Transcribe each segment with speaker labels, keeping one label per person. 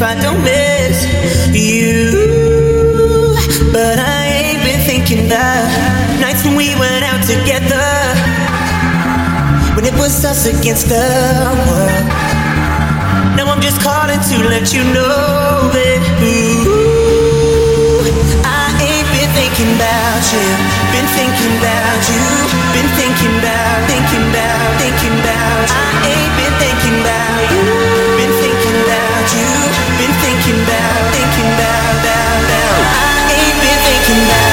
Speaker 1: if I don't miss you. But I ain't been thinking about nights when we went out together. When it was us against the world.
Speaker 2: Now I'm just calling to let you know that ooh, I ain't been thinking about you. Been thinking about you. Been thinking about, thinking about, thinking about. I ain't been thinking about you thinking about, thinking about, about, about.
Speaker 3: I ain't been thinking about.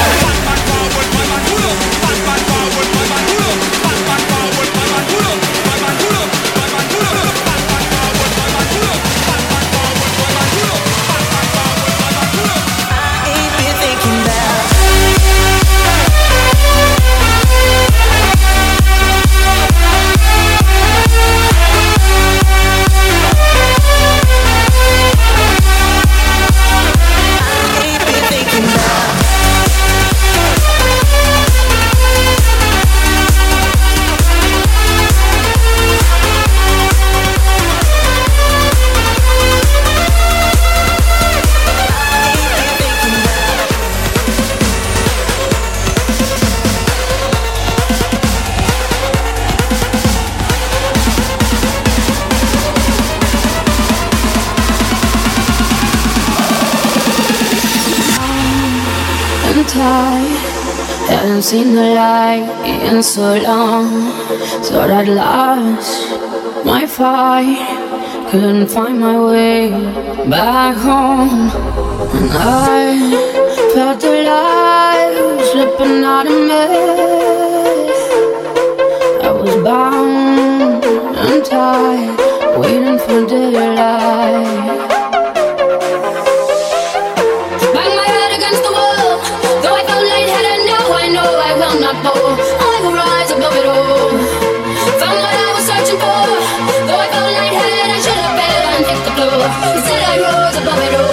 Speaker 3: Seen the
Speaker 4: light in so long. Thought I'd lost my fight. Couldn't find my way back home. And I felt alive, slipping out of
Speaker 1: me. I was bound and tied, waiting for daylight. Instead I rose above it all.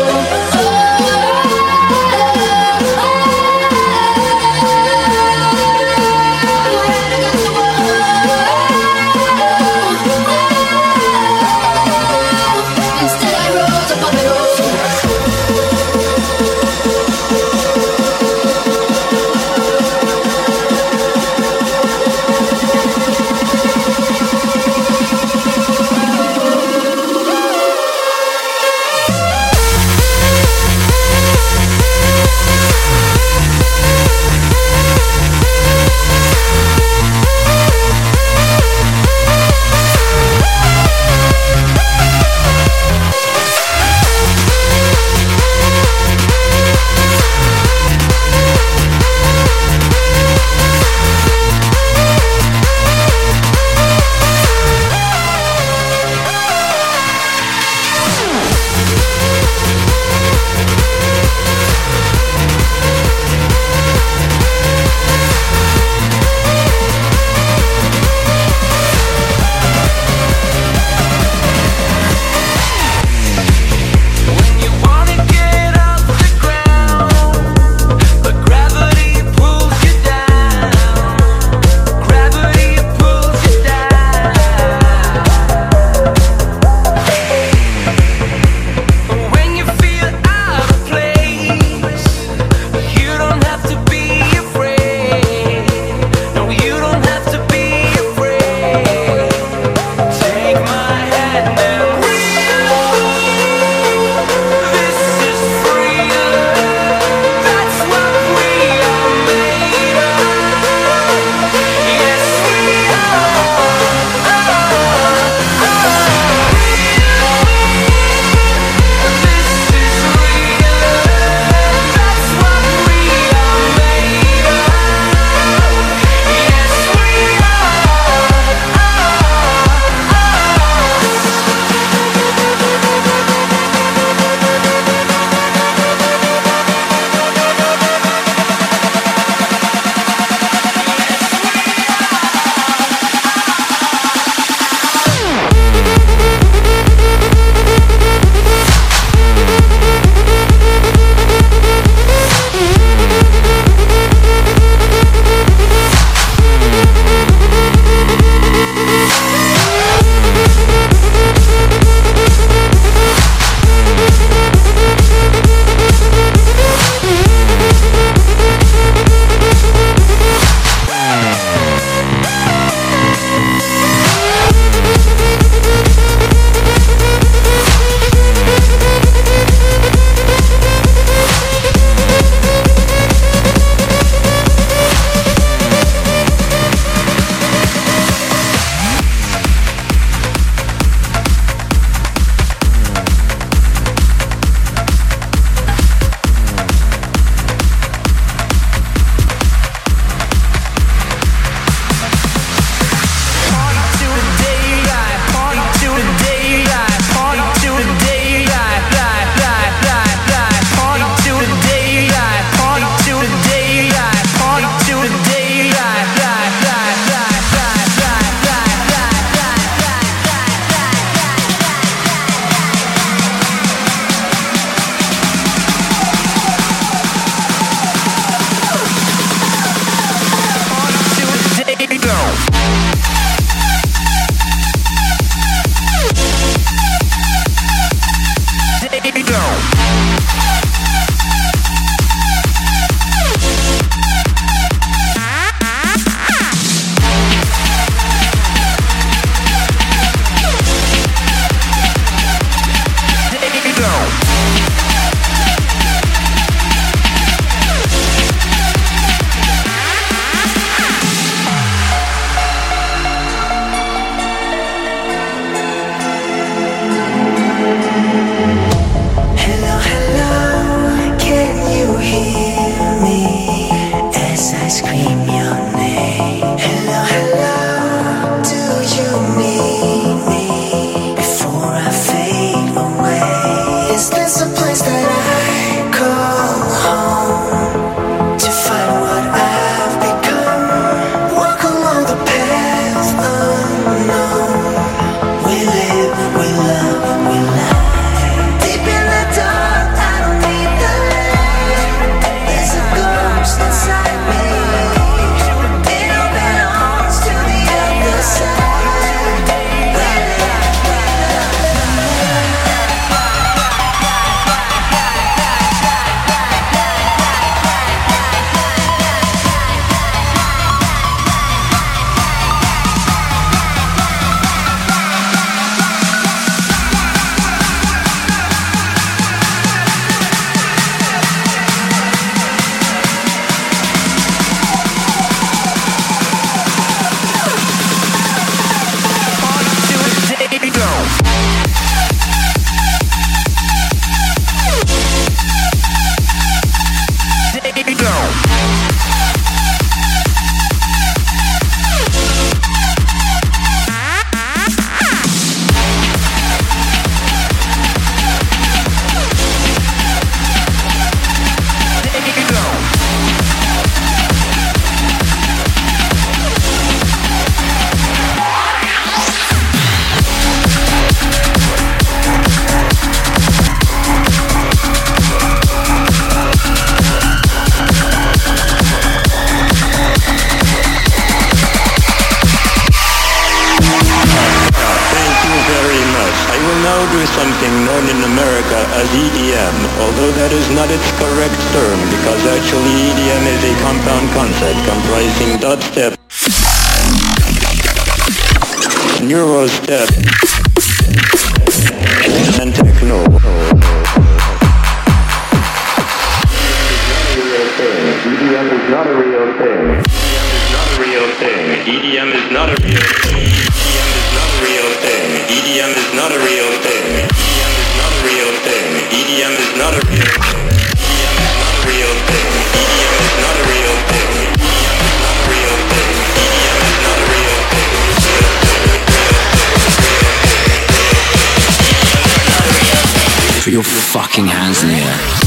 Speaker 1: Fucking hands in the air.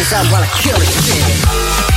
Speaker 1: hands up while I
Speaker 3: kill it.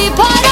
Speaker 5: be part of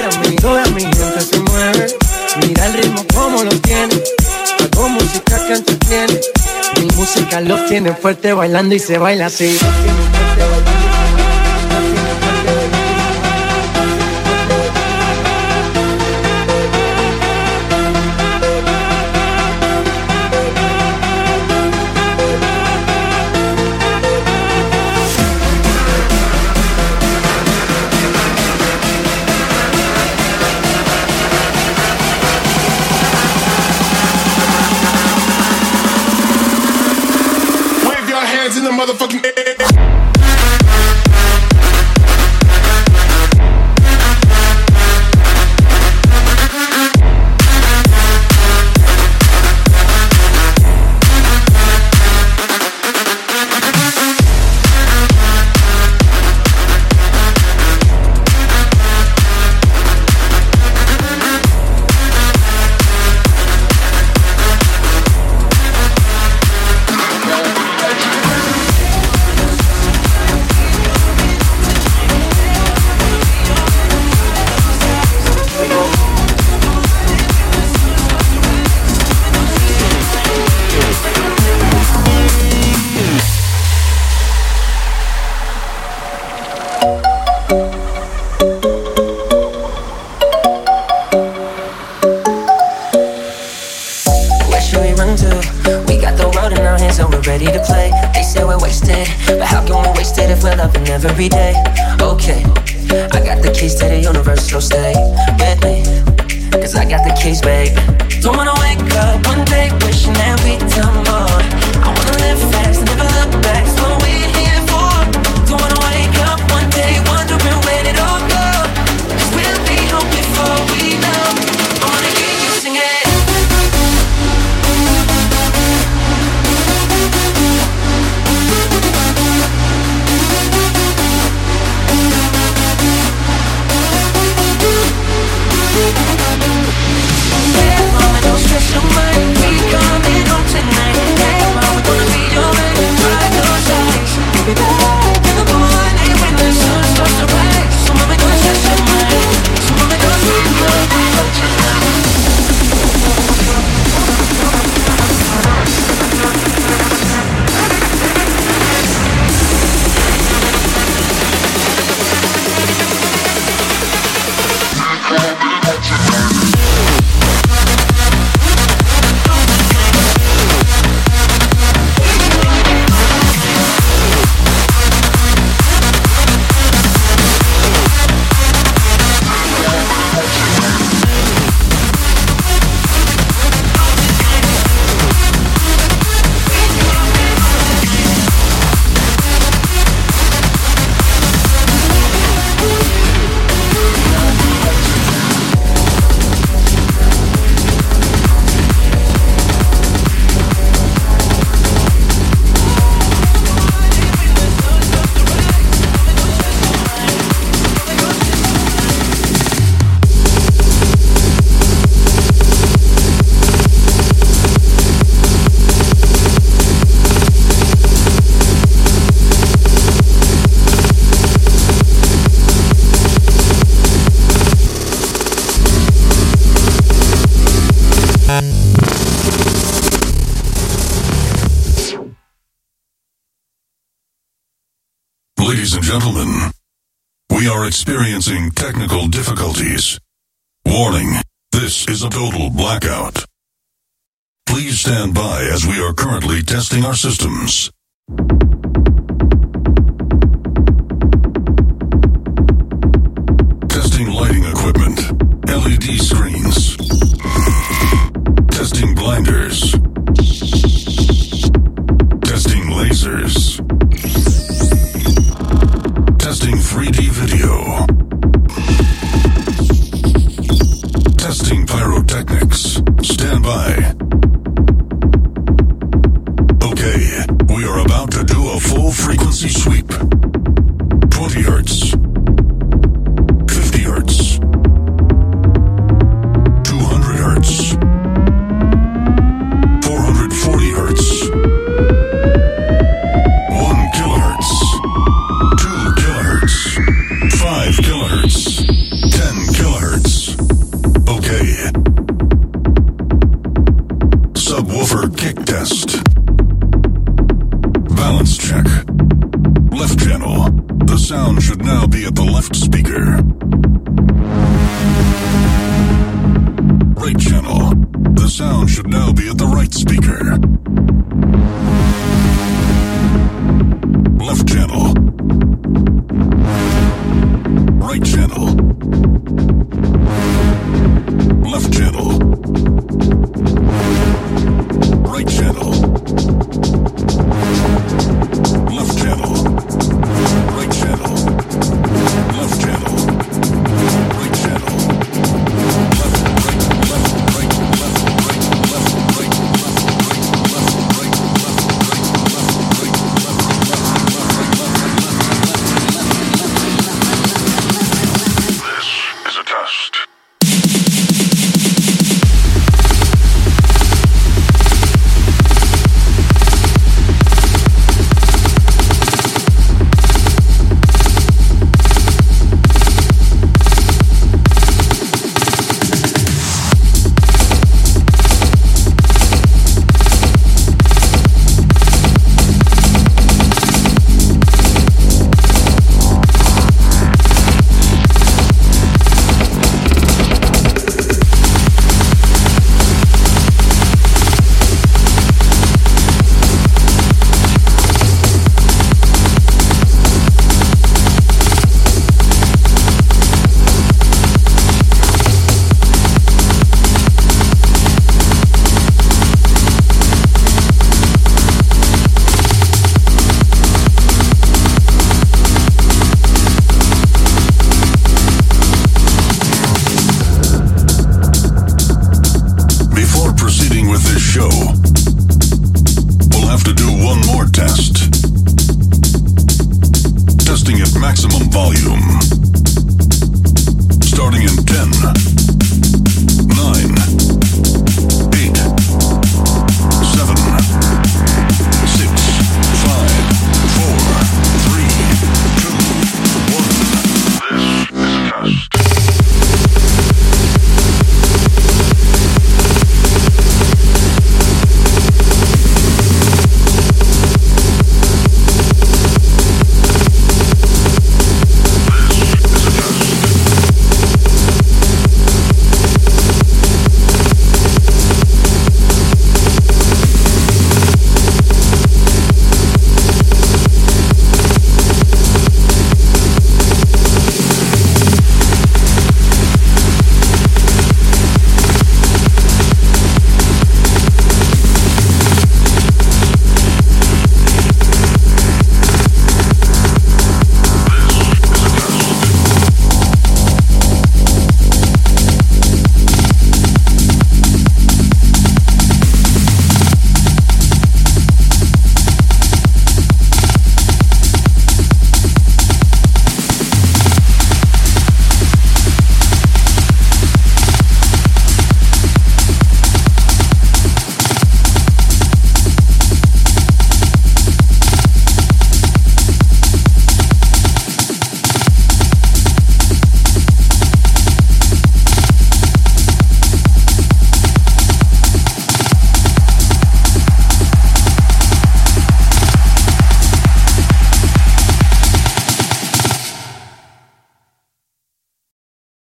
Speaker 5: mí Toda mi gente se mueve Mira el ritmo como lo tiene Hago música que entretiene Mi música los tiene fuerte bailando y se baila así mi fuerte bailando.
Speaker 4: experiencing technical difficulties. Warning, this is a total blackout. Please stand by as we are currently testing our systems. by